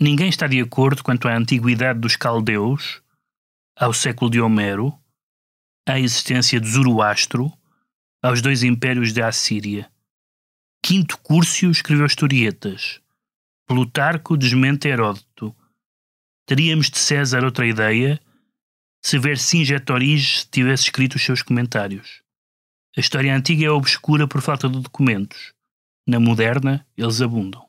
Ninguém está de acordo quanto à antiguidade dos caldeus, ao século de Homero, à existência de Zoroastro, aos dois impérios da Assíria. Quinto Cúrcio escreveu historietas. Plutarco desmente Heródoto. Teríamos de César outra ideia se Vercingetorige tivesse escrito os seus comentários. A história antiga é obscura por falta de documentos. Na moderna, eles abundam.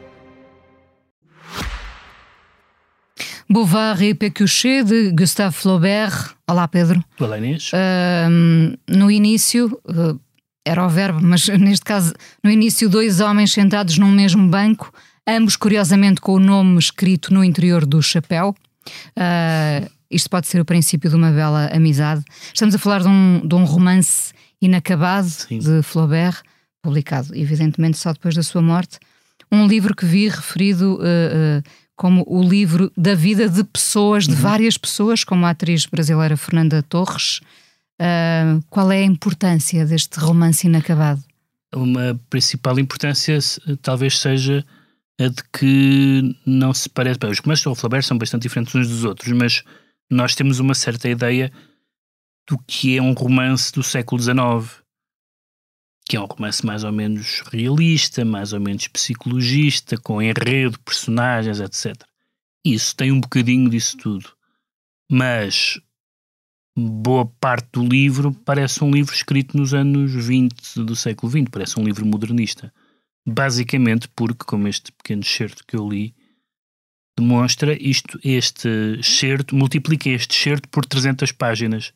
Beauvoir et Pécuchet, de Gustave Flaubert. Olá, Pedro. Olá, Inês. Um, no início, uh, era o verbo, mas neste caso, no início, dois homens sentados num mesmo banco, ambos curiosamente com o nome escrito no interior do chapéu. Uh, isto pode ser o princípio de uma bela amizade. Estamos a falar de um, de um romance inacabado Sim. de Flaubert, publicado, evidentemente, só depois da sua morte. Um livro que vi referido. Uh, uh, como o livro da vida de pessoas, de várias pessoas, como a atriz brasileira Fernanda Torres. Uh, qual é a importância deste romance inacabado? Uma principal importância talvez seja a de que não se parece. Bem, os romances do Flaubert são bastante diferentes uns dos outros, mas nós temos uma certa ideia do que é um romance do século XIX, que é um romance mais ou menos realista, mais ou menos psicologista, com enredo, personagens, etc. Isso tem um bocadinho disso tudo. Mas boa parte do livro parece um livro escrito nos anos 20 do século XX, parece um livro modernista. Basicamente porque, como este pequeno excerto que eu li demonstra, isto, este excerto, multiplica este excerto por 300 páginas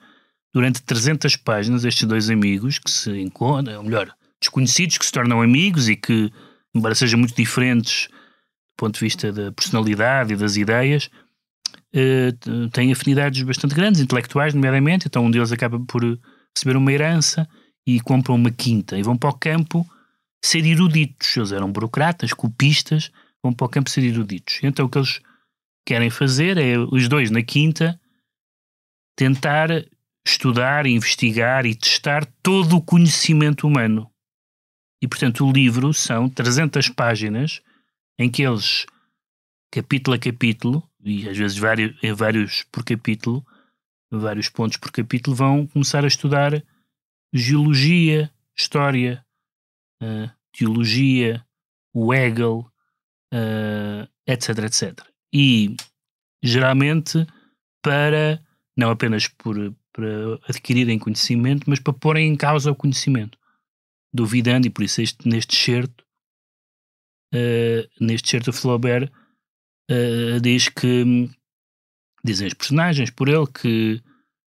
durante 300 páginas, estes dois amigos que se encontram, ou melhor, desconhecidos que se tornam amigos e que, embora sejam muito diferentes do ponto de vista da personalidade e das ideias, eh, têm afinidades bastante grandes, intelectuais, nomeadamente. Então, um deles acaba por receber uma herança e compram uma quinta e vão para o campo ser eruditos. Eles eram burocratas, copistas, vão para o campo ser eruditos. Então, o que eles querem fazer é, os dois na quinta, tentar estudar, investigar e testar todo o conhecimento humano. E, portanto, o livro são 300 páginas em que eles, capítulo a capítulo, e às vezes vários, em vários por capítulo, vários pontos por capítulo, vão começar a estudar geologia, história, uh, teologia, o Hegel, uh, etc, etc. E, geralmente, para, não apenas por, para adquirirem conhecimento, mas para porem em causa o conhecimento, duvidando, e por isso este, neste certo, uh, neste certo Flaubert uh, diz que, dizem os personagens por ele, que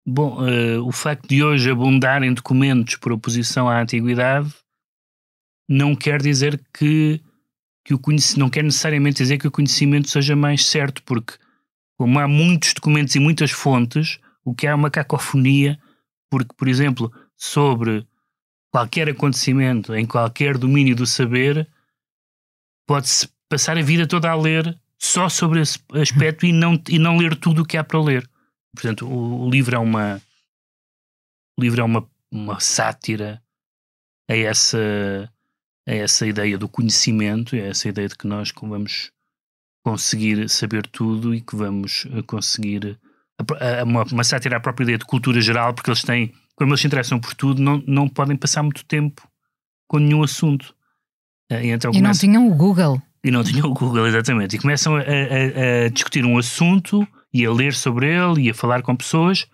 bom, uh, o facto de hoje abundarem documentos por oposição à antiguidade não quer dizer que, que o conhecimento, não quer necessariamente dizer que o conhecimento seja mais certo, porque como há muitos documentos e muitas fontes, o que é uma cacofonia, porque, por exemplo, sobre qualquer acontecimento em qualquer domínio do saber, pode-se passar a vida toda a ler só sobre esse aspecto e não, e não ler tudo o que há para ler. Portanto, o, o livro é uma o livro é uma, uma sátira a essa, a essa ideia do conhecimento, a essa ideia de que nós vamos conseguir saber tudo e que vamos conseguir uma, uma sátira à própria ideia de cultura geral, porque eles têm, como eles se interessam por tudo, não, não podem passar muito tempo com nenhum assunto. E, então e não tinham o Google. E não tinham o Google, exatamente. E começam a, a, a, discutir um assunto e a ler sobre ele e a falar com pessoas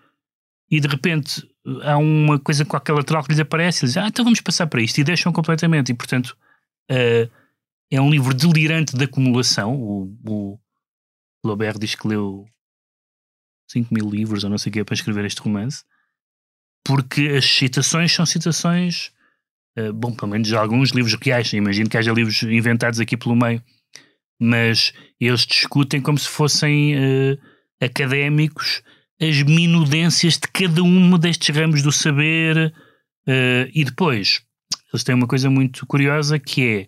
e de repente há uma coisa qualquer lateral que lhes aparece e dizem, ah, então vamos passar para isto e deixam completamente. E portanto uh, é um livro delirante de acumulação. O, o Flaubert diz que leu 5 mil livros ou não sei o que para escrever este romance, porque as citações são citações, uh, bom, pelo menos de alguns livros reais. Imagino que haja livros inventados aqui pelo meio, mas eles discutem como se fossem uh, académicos as minudências de cada um destes ramos do saber. Uh, e depois, eles têm uma coisa muito curiosa que é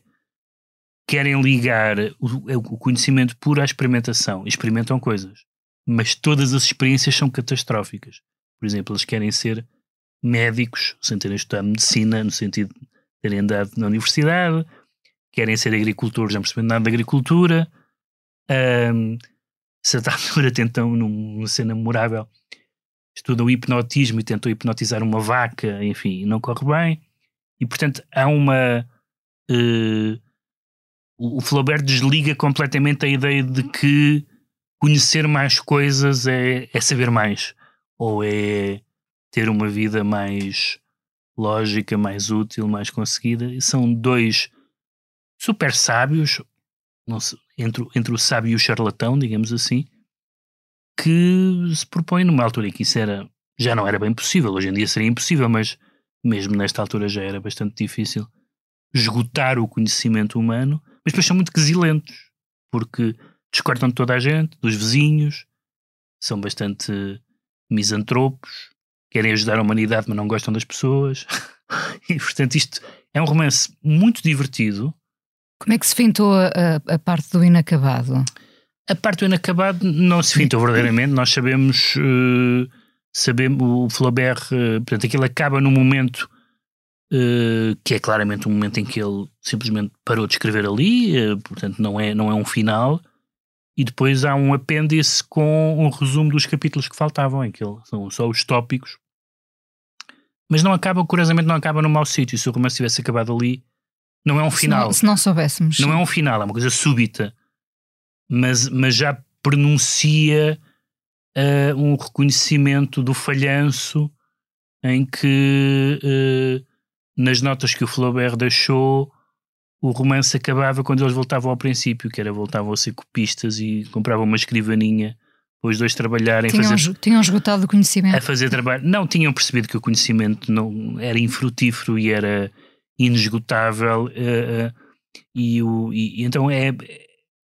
querem ligar o, o conhecimento puro à experimentação. Experimentam coisas. Mas todas as experiências são catastróficas. Por exemplo, eles querem ser médicos, sem terem estudado medicina, no sentido de terem andado na universidade, querem ser agricultores, não percebendo nada de agricultura. Um, certa altura tentam, numa cena memorável, estudam hipnotismo e tentam hipnotizar uma vaca, enfim, não corre bem. E portanto há uma. Uh, o Flaubert desliga completamente a ideia de que conhecer mais coisas é, é saber mais, ou é ter uma vida mais lógica, mais útil, mais conseguida. E são dois super sábios, sei, entre, entre o sábio e o charlatão, digamos assim, que se propõem numa altura em que isso era, já não era bem possível. Hoje em dia seria impossível, mas mesmo nesta altura já era bastante difícil esgotar o conhecimento humano mas depois são muito quesilentos, porque discordam de toda a gente, dos vizinhos, são bastante misantropos, querem ajudar a humanidade, mas não gostam das pessoas. e portanto, isto é um romance muito divertido. Como é que se fintou a, a parte do inacabado? A parte do inacabado não se fintou verdadeiramente. Nós sabemos, uh, sabemos o Flaubert, uh, portanto, aquilo acaba no momento Uh, que é claramente um momento em que ele simplesmente parou de escrever ali, portanto não é, não é um final, e depois há um apêndice com um resumo dos capítulos que faltavam, em que são só os tópicos, mas não acaba, curiosamente não acaba no mau sítio, se o romance tivesse acabado ali, não é um final. Se não, se não soubéssemos. Não é um final, é uma coisa súbita, mas, mas já pronuncia uh, um reconhecimento do falhanço em que nas notas que o Flaubert deixou, o romance acabava quando eles voltavam ao princípio, que era voltavam a ser copistas e compravam uma escrivaninha para os dois trabalharem. Tinham, fazer, tinham esgotado o conhecimento. A fazer trabalho. Não, tinham percebido que o conhecimento não era infrutífero e era inesgotável. Uh, uh, e, o, e, então é,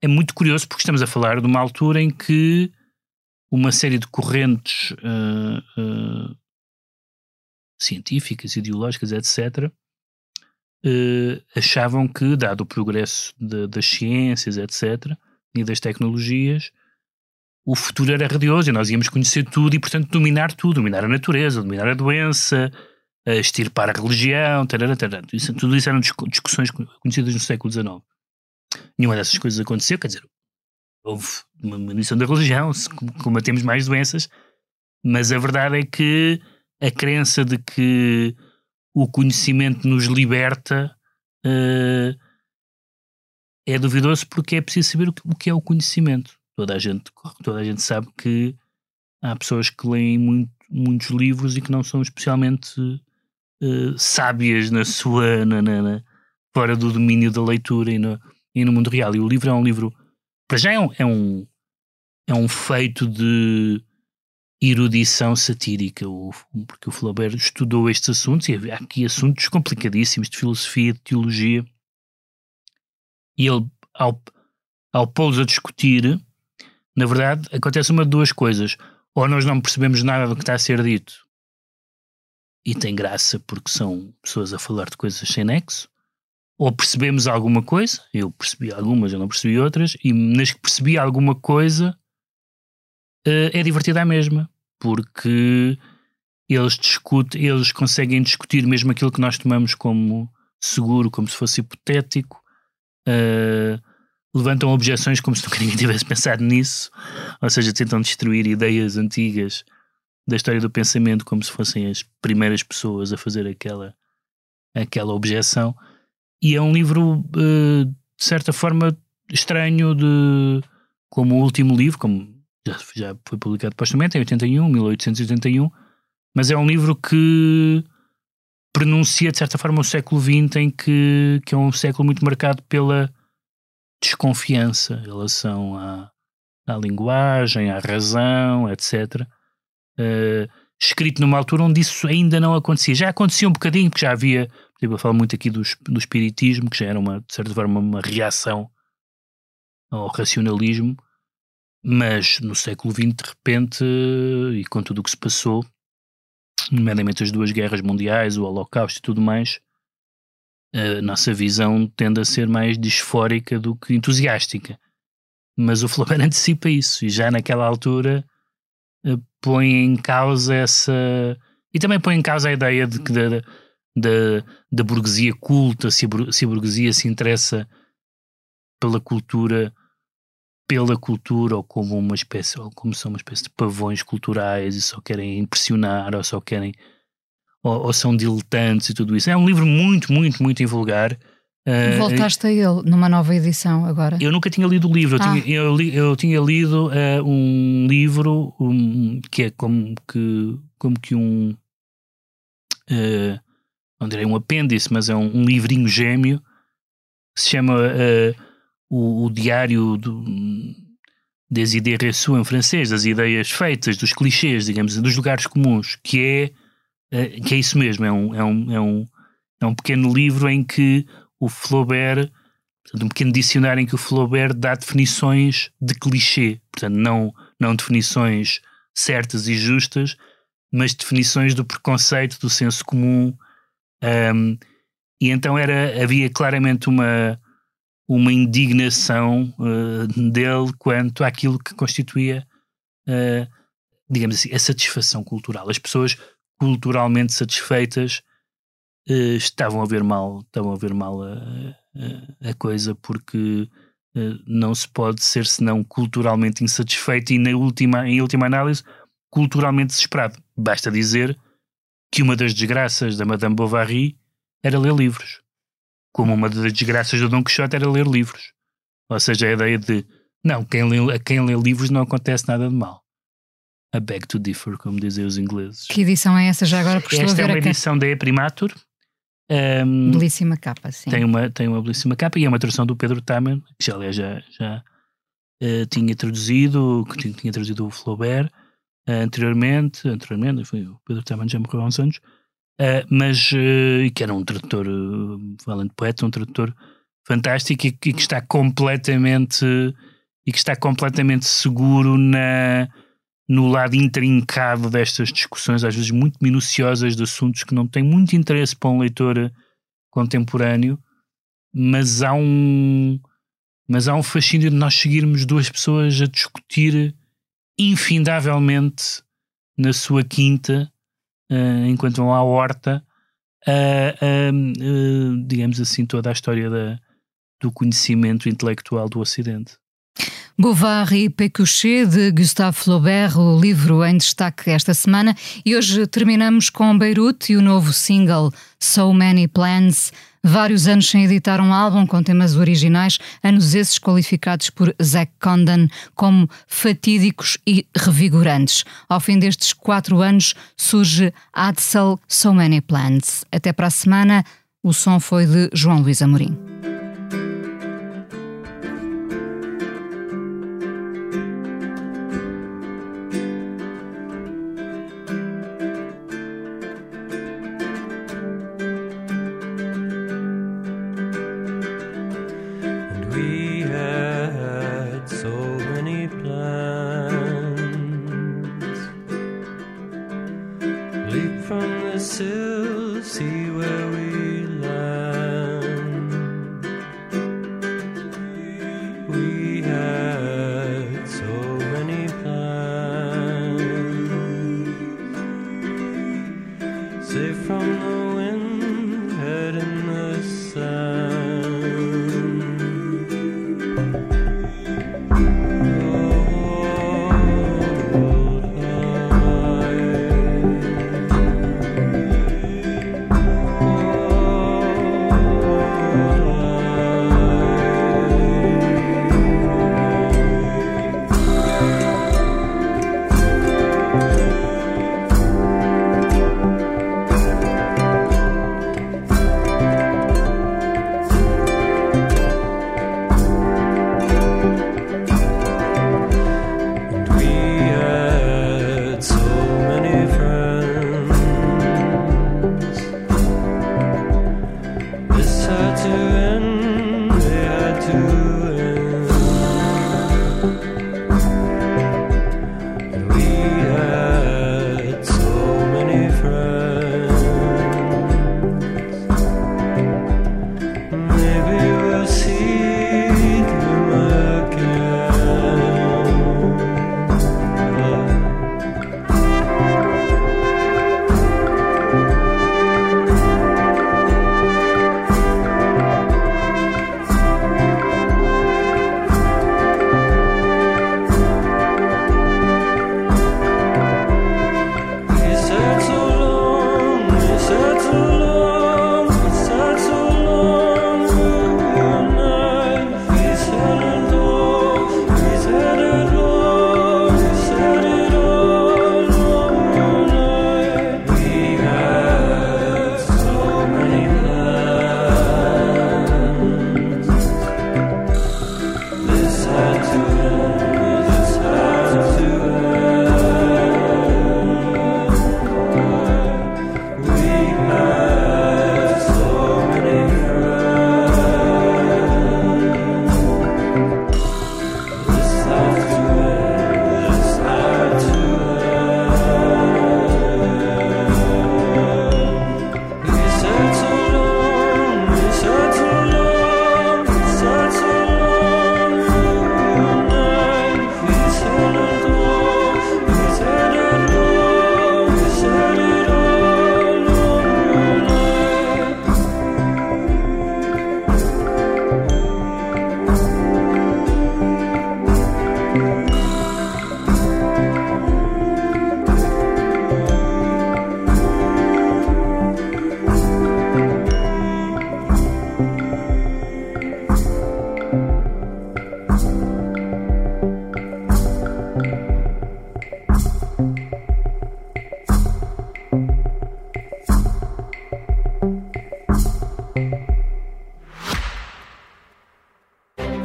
é muito curioso porque estamos a falar de uma altura em que uma série de correntes uh, científicas, ideológicas, etc., eh, achavam que, dado o progresso de, das ciências, etc., e das tecnologias, o futuro era radioso e nós íamos conhecer tudo e, portanto, dominar tudo, dominar a natureza, dominar a doença, extirpar a religião, tarara, tarara. Isso, tudo isso eram discussões conhecidas no século XIX. Nenhuma dessas coisas aconteceu, quer dizer, houve uma diminuição da religião, combatemos mais doenças, mas a verdade é que a crença de que o conhecimento nos liberta uh, é duvidoso porque é preciso saber o que é o conhecimento. Toda a gente, toda a gente sabe que há pessoas que leem muito, muitos livros e que não são especialmente uh, sábias na sua na, na, na, fora do domínio da leitura e no, e no mundo real. E o livro é um livro, para já é um, é um, é um feito de erudição satírica, porque o Flaubert estudou estes assuntos, e há aqui assuntos complicadíssimos de filosofia, de teologia, e ele, ao, ao pô-los a discutir, na verdade, acontece uma de duas coisas. Ou nós não percebemos nada do que está a ser dito, e tem graça porque são pessoas a falar de coisas sem nexo, ou percebemos alguma coisa, eu percebi algumas, eu não percebi outras, e nas que percebi alguma coisa, é divertida a mesma, porque eles discutem, eles conseguem discutir mesmo aquilo que nós tomamos como seguro, como se fosse hipotético, uh, levantam objeções como se nunca ninguém tivesse pensado nisso, ou seja, tentam destruir ideias antigas da história do pensamento como se fossem as primeiras pessoas a fazer aquela, aquela objeção. E é um livro, uh, de certa forma, estranho de como o último livro, como já, já foi publicado postumamente, em 81, 1881, mas é um livro que pronuncia, de certa forma, o século XX, em que, que é um século muito marcado pela desconfiança em relação à, à linguagem, à razão, etc. Uh, escrito numa altura onde isso ainda não acontecia. Já acontecia um bocadinho, porque já havia, eu falo muito aqui do, do espiritismo, que já era, uma, de certa forma, uma reação ao racionalismo, mas no século XX, de repente, e com tudo o que se passou, nomeadamente as duas guerras mundiais, o Holocausto e tudo mais, a nossa visão tende a ser mais disfórica do que entusiástica. Mas o Flaubert antecipa isso e já naquela altura eh, põe em causa essa. E também põe em causa a ideia de que da, da, da burguesia culta, se a, se a burguesia se interessa pela cultura pela cultura ou como uma espécie ou como são uma espécie de pavões culturais e só querem impressionar ou só querem ou, ou são diletantes e tudo isso. É um livro muito, muito, muito invulgar. Uh, Voltaste a ele numa nova edição agora? Eu nunca tinha lido o livro. Eu, ah. tinha, eu, li, eu tinha lido uh, um livro um, que é como que, como que um. Uh, não direi um apêndice, mas é um, um livrinho gêmeo. Se chama uh, o, o, Diário do, des idées reçues em francês, das ideias feitas, dos clichês, digamos, dos lugares comuns, que é eh, que é isso mesmo, é um, é, um, é, um, é um pequeno livro em que o Flaubert, portanto, um pequeno dicionário em que o Flaubert dá definições de clichê, portanto, não, não definições certas e justas, mas definições do preconceito, do senso comum. Um, e então era, havia claramente uma, uma indignação uh, dele quanto àquilo que constituía, uh, digamos assim, a satisfação cultural. As pessoas culturalmente satisfeitas uh, estavam a ver mal, estavam a ver mal a, a, a coisa porque não se pode ser senão culturalmente insatisfeito e na última, em última análise culturalmente desesperado. Basta dizer que uma das desgraças da Madame Bovary era ler livros, como uma das desgraças do Dom Quixote era ler livros. Ou seja, a ideia de não, quem lê, a quem lê livros não acontece nada de mal. A Beg to Differ, como dizem os ingleses. Que edição é essa já agora? Porque Esta é uma edição da E-Primatur. Um, belíssima capa, sim. Tem uma, tem uma belíssima capa e é uma tradução do Pedro Taman, que já, aliás, já, já uh, tinha traduzido, que tinha, tinha traduzido o Flaubert uh, anteriormente, anteriormente, foi, o Pedro Taman já morreu há uns anos, uh, mas que era um tradutor, falando de poeta, um tradutor fantástico e, e que está completamente e que está completamente seguro na no lado intrincado destas discussões, às vezes muito minuciosas de assuntos que não têm muito interesse para um leitor contemporâneo, mas há um mas há um fascínio de nós seguirmos duas pessoas a discutir infindavelmente na sua quinta, uh, enquanto vão à horta, uh, digamos assim, toda a história da, do conhecimento intelectual do Ocidente. Bovary e Pécuchet, de Gustave Flaubert, o livro em destaque esta semana. E hoje terminamos com Beirute e o novo single So Many Plans. Vários anos sem editar um álbum com temas originais, anos esses qualificados por Zack Condon como fatídicos e revigorantes. Ao fim destes quatro anos surge Adsel So Many Plans. Até para a semana, o som foi de João Luís Amorim.